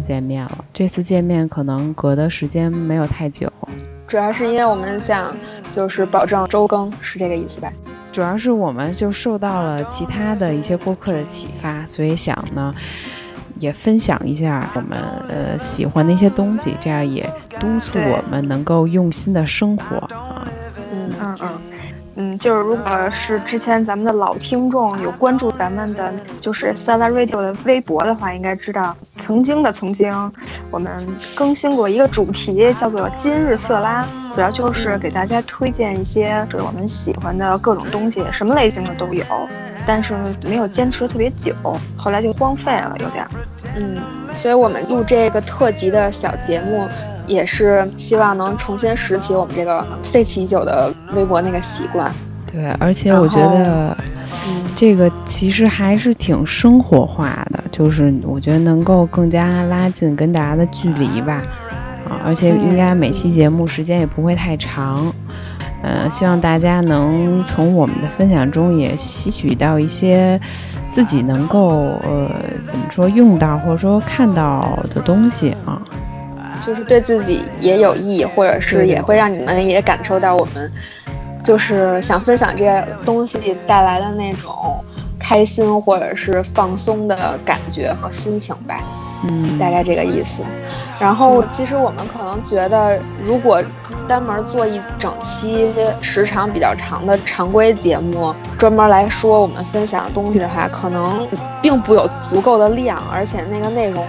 见面了，这次见面可能隔的时间没有太久，主要是因为我们想就是保障周更，是这个意思吧？主要是我们就受到了其他的一些播客的启发，所以想呢也分享一下我们呃喜欢的一些东西，这样也督促我们能够用心的生活啊。嗯嗯嗯。嗯，就是如果是之前咱们的老听众有关注咱们的，就是 s a l a Radio 的微博的话，应该知道曾经的曾经，我们更新过一个主题，叫做今日色拉，主要就是给大家推荐一些就是我们喜欢的各种东西，什么类型的都有，但是没有坚持特别久，后来就荒废了，有点。嗯，所以我们录这个特辑的小节目。也是希望能重新拾起我们这个废弃已久的微博那个习惯。对，而且我觉得，这个其实还是挺生活化的，就是我觉得能够更加拉近跟大家的距离吧。啊，而且应该每期节目时间也不会太长。嗯，希望大家能从我们的分享中也吸取到一些自己能够呃怎么说用到或者说看到的东西啊。就是对自己也有益，或者是也会让你们也感受到我们，就是想分享这些东西带来的那种开心或者是放松的感觉和心情吧。嗯，大概这个意思。然后其实我们可能觉得，如果单门做一整期时长比较长的常规节目，专门来说我们分享的东西的话，可能并不有足够的量，而且那个内容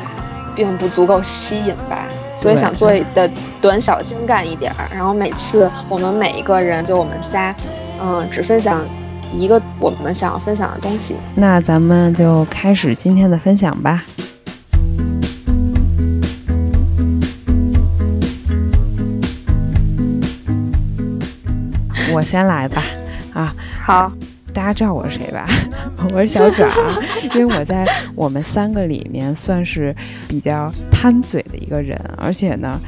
并不足够吸引吧。所以想做的短小精干一点儿，然后每次我们每一个人就我们仨，嗯，只分享一个我们想要分享的东西。那咱们就开始今天的分享吧。我先来吧，啊，好。大家知道我是谁吧？我是小卷儿，因为我在我们三个里面算是比较贪嘴的一个人，而且呢，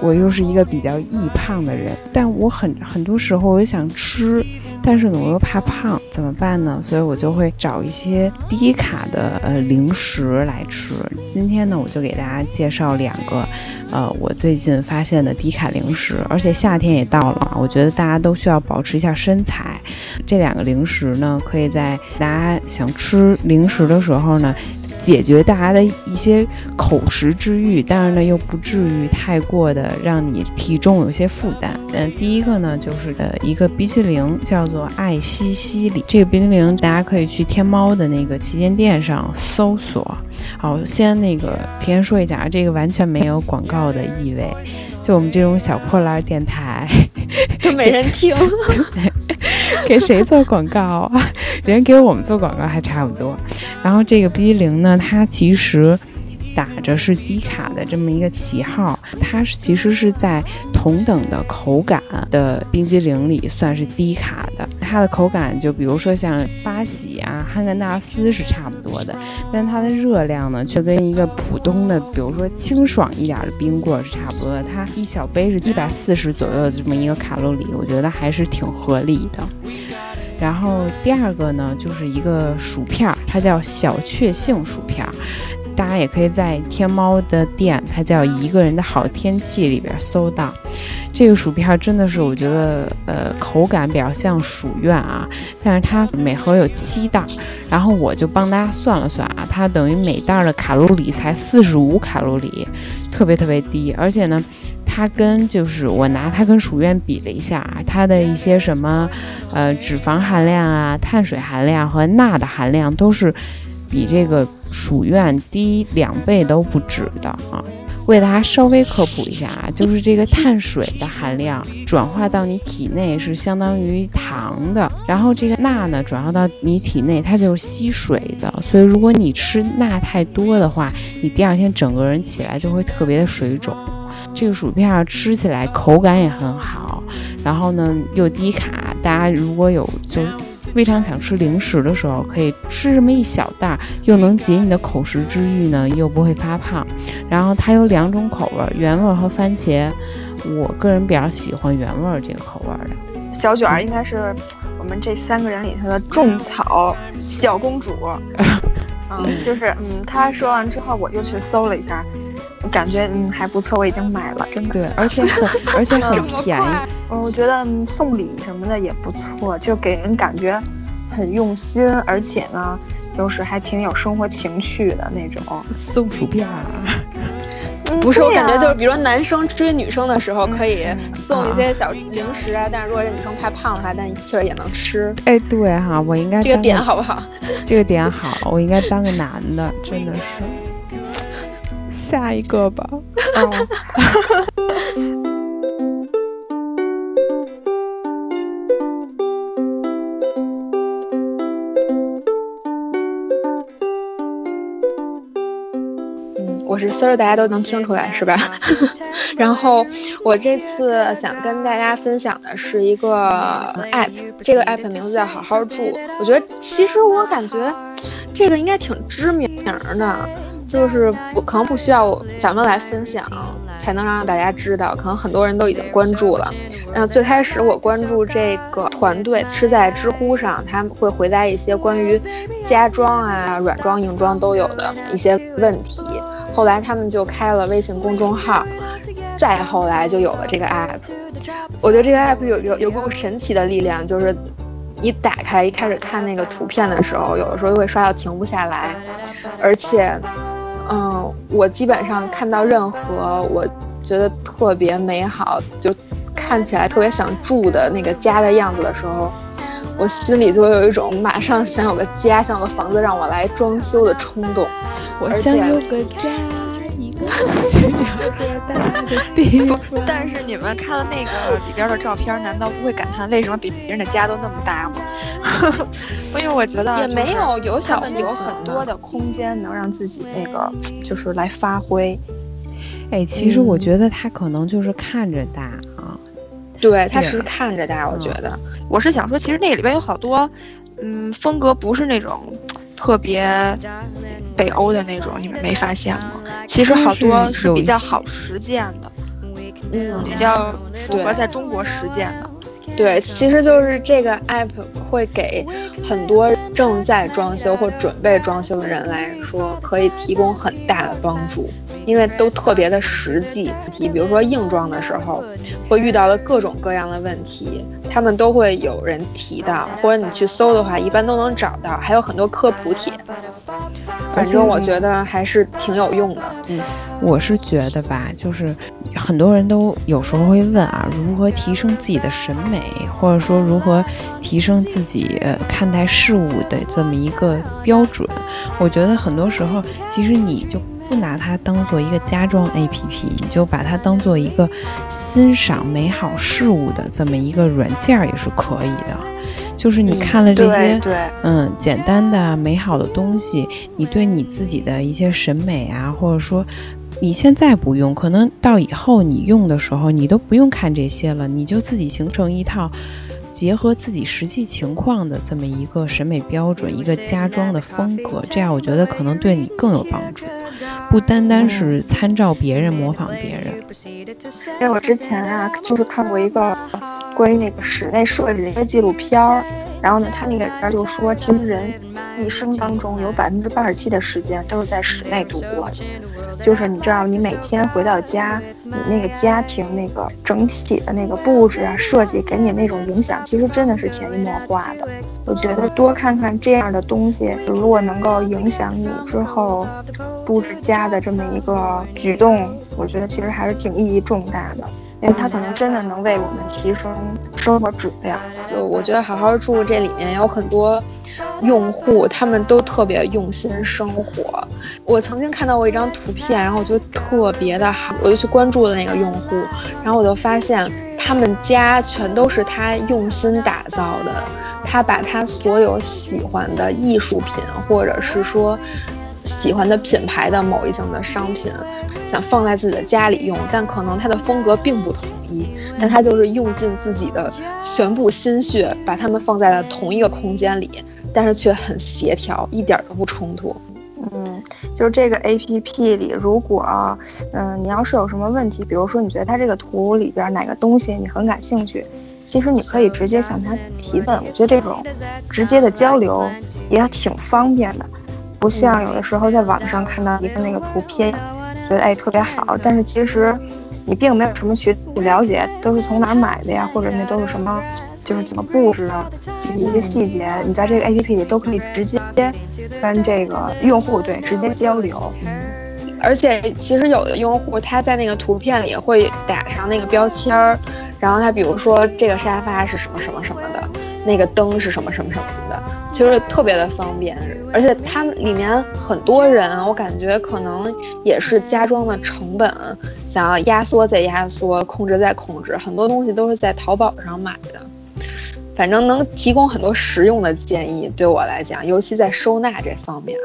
我又是一个比较易胖的人。但我很很多时候我想吃，但是呢我又怕胖，怎么办呢？所以我就会找一些低卡的呃零食来吃。今天呢，我就给大家介绍两个。呃，我最近发现的低卡零食，而且夏天也到了嘛，我觉得大家都需要保持一下身材。这两个零食呢，可以在大家想吃零食的时候呢。解决大家的一些口食之欲，但是呢又不至于太过的让你体重有些负担。嗯，第一个呢就是呃一个冰淇淋，叫做爱西西里。这个冰淇淋大家可以去天猫的那个旗舰店上搜索。好，先那个提前说一下啊，这个完全没有广告的意味。就我们这种小破烂电台，就没人听，给谁做广告啊？人给我们做广告还差不多。然后这个冰激凌呢，它其实。打着是低卡的这么一个旗号，它其实是在同等的口感的冰激凌里算是低卡的。它的口感就比如说像八喜啊、汉根达斯是差不多的，但它的热量呢却跟一个普通的，比如说清爽一点的冰棍是差不多的。它一小杯是一百四十左右的这么一个卡路里，我觉得还是挺合理的。然后第二个呢就是一个薯片，它叫小确幸薯片。大家也可以在天猫的店，它叫一个人的好天气里边搜到。这个薯片，真的是我觉得呃口感比较像薯愿啊，但是它每盒有七袋，然后我就帮大家算了算啊，它等于每袋的卡路里才四十五卡路里，特别特别低，而且呢，它跟就是我拿它跟薯苑比了一下啊，它的一些什么呃脂肪含量啊、碳水含量和钠的含量都是。比这个薯苑低两倍都不止的啊！为大家稍微科普一下啊，就是这个碳水的含量转化到你体内是相当于糖的，然后这个钠呢转化到你体内它就是吸水的，所以如果你吃钠太多的话，你第二天整个人起来就会特别的水肿。这个薯片吃起来口感也很好，然后呢又低卡，大家如果有就非常想吃零食的时候，可以吃这么一小袋，又能解你的口食之欲呢，又不会发胖。然后它有两种口味，原味和番茄。我个人比较喜欢原味这个口味的。小卷儿应该是我们这三个人里头的种草小公主。嗯，就是嗯，他说完之后，我就去搜了一下，感觉嗯还不错，我已经买了，真的。对，而且很 而且很便宜。嗯，我觉得送礼什么的也不错，就给人感觉很用心，而且呢，就是还挺有生活情趣的那种。送薯片。不是，我感觉就是，比如说男生追女生的时候，可以送一些小零食啊。但是如果这女生太胖的话，但其实也能吃。哎，对哈，我应该这个点好不好？这个点好，我应该当个男的，真的是。下一个吧。我是丝儿，大家都能听出来是吧？然后我这次想跟大家分享的是一个 app，这个 app 的名字叫好好住。我觉得其实我感觉这个应该挺知名的，就是不可能不需要咱们来分享才能让大家知道，可能很多人都已经关注了。那最开始我关注这个团队是在知乎上，他们会回答一些关于家装啊、软装、硬装都有的一些问题。后来他们就开了微信公众号，再后来就有了这个 app。我觉得这个 app 有有有股神奇的力量，就是你打开一开始看那个图片的时候，有的时候会刷到停不下来。而且，嗯，我基本上看到任何我觉得特别美好，就看起来特别想住的那个家的样子的时候，我心里就会有一种马上想有个家，想有个房子让我来装修的冲动。我想有个家，一个想要多大的地方。但是你们看了那个里边的照片，难道不会感叹为什么比别人的家都那么大吗？因为我觉得也没有有小有很多的空间能让自己那个就是来发挥。哎，其实我觉得他可能就是看着大啊，对，他是看着大。我觉得我是想说，其实那里边有好多，嗯，风格不是那种。特别北欧的那种，你们没发现吗？其实好多是比较好实践的，嗯，比较符合在中国实践的。对，其实就是这个 app 会给很多正在装修或准备装修的人来说，可以提供很大的帮助，因为都特别的实际。题，比如说硬装的时候，会遇到的各种各样的问题，他们都会有人提到，或者你去搜的话，一般都能找到，还有很多科普帖。反正我觉得还是挺有用的。嗯，我是觉得吧，就是很多人都有时候会问啊，如何提升自己的审美，或者说如何提升自己看待事物的这么一个标准。我觉得很多时候，其实你就不拿它当做一个家装 APP，你就把它当做一个欣赏美好事物的这么一个软件也是可以的。就是你看了这些，嗯，简单的美好的东西，你对你自己的一些审美啊，或者说你现在不用，可能到以后你用的时候，你都不用看这些了，你就自己形成一套结合自己实际情况的这么一个审美标准，一个家装的风格，这样我觉得可能对你更有帮助，不单单是参照别人模仿别人。因为我之前啊，就是看过一个。关于那个室内设计的一个纪录片儿，然后呢，他那个里边就说，其实人一生当中有百分之八十七的时间都是在室内度过的。就是你知道，你每天回到家，你那个家庭那个整体的那个布置啊、设计给你那种影响，其实真的是潜移默化的。我觉得多看看这样的东西，如果能够影响你之后布置家的这么一个举动，我觉得其实还是挺意义重大的。因为它可能真的能为我们提升生活质量。就我觉得好好住这里面有很多用户，他们都特别用心生活。我曾经看到过一张图片，然后我觉得特别的好，我就去关注了那个用户，然后我就发现他们家全都是他用心打造的。他把他所有喜欢的艺术品，或者是说。喜欢的品牌的某一项的商品，想放在自己的家里用，但可能它的风格并不统一，但他就是用尽自己的全部心血，把它们放在了同一个空间里，但是却很协调，一点都不冲突。嗯，就是这个 A P P 里，如果嗯你要是有什么问题，比如说你觉得它这个图里边哪个东西你很感兴趣，其实你可以直接向他提问。我觉得这种直接的交流也挺方便的，不像有的时候在网上看到一个那个图片，觉得哎特别好，但是其实你并没有什么去了解，都是从哪儿买的呀，或者那都是什么。就是怎么布置的一些细节，你在这个 A P P 里都可以直接跟这个用户对直接交流。而且其实有的用户他在那个图片里会打上那个标签儿，然后他比如说这个沙发是什么什么什么的，那个灯是什么什么什么的，其实特别的方便。而且它里面很多人，我感觉可能也是家装的成本想要压缩再压缩，控制再控制，很多东西都是在淘宝上买的。反正能提供很多实用的建议，对我来讲，尤其在收纳这方面。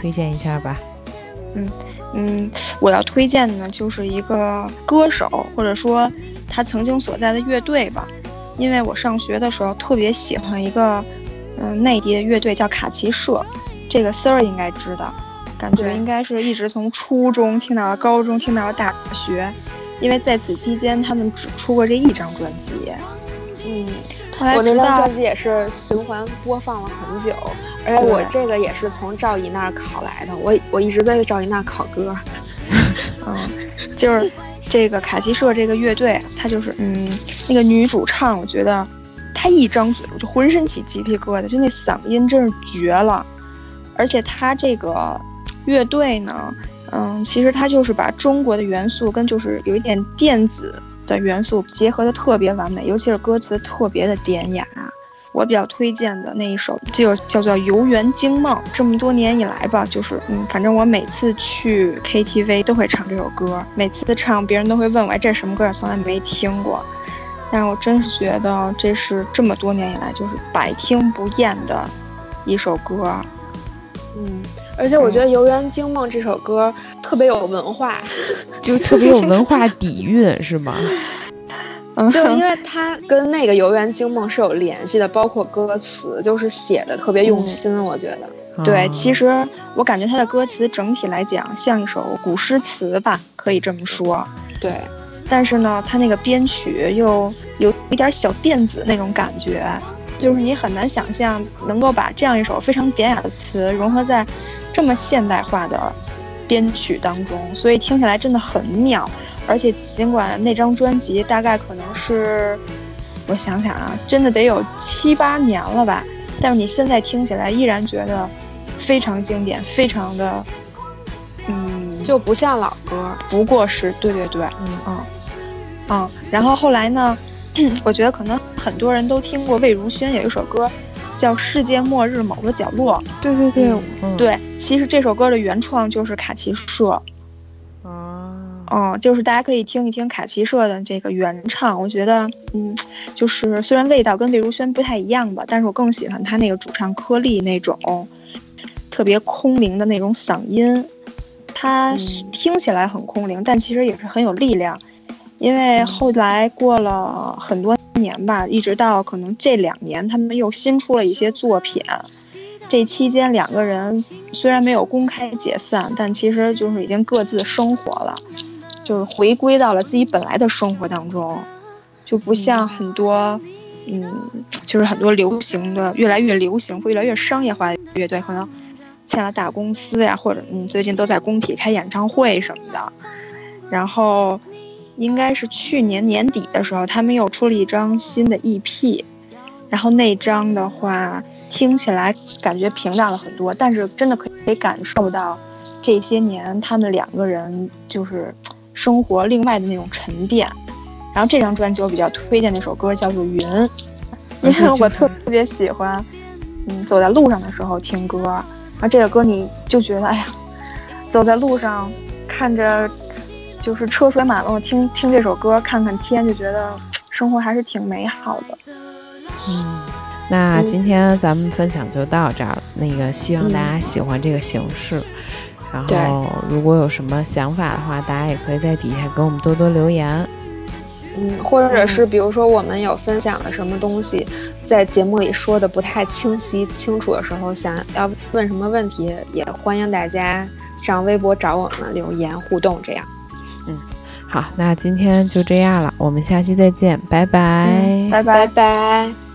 推荐一下吧。嗯嗯，我要推荐的呢，就是一个歌手，或者说他曾经所在的乐队吧。因为我上学的时候特别喜欢一个，嗯，内地的乐队叫卡奇社，这个 Sir 应该知道，感觉应该是一直从初中听到了高中，听到了大学，因为在此期间他们只出过这一张专辑。嗯，我那张专辑也是循环播放了很久，而且我这个也是从赵姨那儿考来的，我我一直在赵姨那儿考歌。嗯，就是这个卡奇社这个乐队，他就是嗯，那个女主唱，我觉得她一张嘴我就浑身起鸡皮疙瘩，就那嗓音真是绝了。而且她这个乐队呢，嗯，其实它就是把中国的元素跟就是有一点电子的元素结合的特别完美，尤其是歌词特别的典雅。我比较推荐的那一首就叫做《游园惊梦》。这么多年以来吧，就是嗯，反正我每次去 KTV 都会唱这首歌，每次唱别人都会问我这什么歌，从来没听过。但是我真是觉得这是这么多年以来就是百听不厌的一首歌。嗯，而且我觉得《游园惊梦》这首歌特别有文化，就特别有文化底蕴，是吗？嗯，就因为它跟那个《游园惊梦》是有联系的，包括歌词，就是写的特别用心，我觉得。对，啊其实我感觉它的歌词整体来讲像一首古诗词吧，可以这么说。对，但是呢，它那个编曲又有一点小电子那种感觉，就是你很难想象能够把这样一首非常典雅的词融合在这么现代化的编曲当中，所以听起来真的很妙。而且尽管那张专辑大概可能是，我想想啊，真的得有七八年了吧，但是你现在听起来依然觉得非常经典，非常的，嗯，就不像老歌。不过是对对对，嗯嗯，嗯，然后后来呢，我觉得可能很多人都听过魏如萱有一首歌叫《世界末日某个角落》，对对对，对，其实这首歌的原创就是卡奇社，啊，嗯，就是大家可以听一听卡奇社的这个原唱，我觉得，嗯，就是虽然味道跟魏如萱不太一样吧，但是我更喜欢她那个主唱颗粒那种特别空灵的那种嗓音，它嗯。听起来很空灵，但其实也是很有力量。因为后来过了很多年吧，一直到可能这两年，他们又新出了一些作品，这期间两个人虽然没有公开解散，但其实就是已经各自生活了，就是回归到了自己本来的生活当中，就不像很多，嗯，就是很多流行的越来越流行会越来越商业化的乐队，可能签了大公司呀，或者嗯最近都在工体开演唱会什么的，然后应该是去年年底的时候，他们又出了一张新的 EP。然后那张的话，听起来感觉平淡了很多，但是真的可以感受到这些年他们两个人就是生活另外的那种沉淀。然后这张专辑我比较推荐那首歌叫做《云》，因为我特别喜欢，嗯，走在路上的时候听歌。然后这个歌你就觉得，哎呀，走在路上看着就是车水马龙，听听这首歌，看看天，就觉得生活还是挺美好的。嗯，那今天咱们分享就到这儿了。那个，希望大家喜欢这个形式。然后，如果有什么想法的话，大家也可以在底下给我们多多留言。嗯，或者是比如说我们有分享了什么东西，在节目里说的不太清晰清楚的时候，想要问什么问题，也欢迎大家上微博找我们留言互动。这样，嗯，好，那今天就这样了，我们下期再见，拜拜，拜拜拜。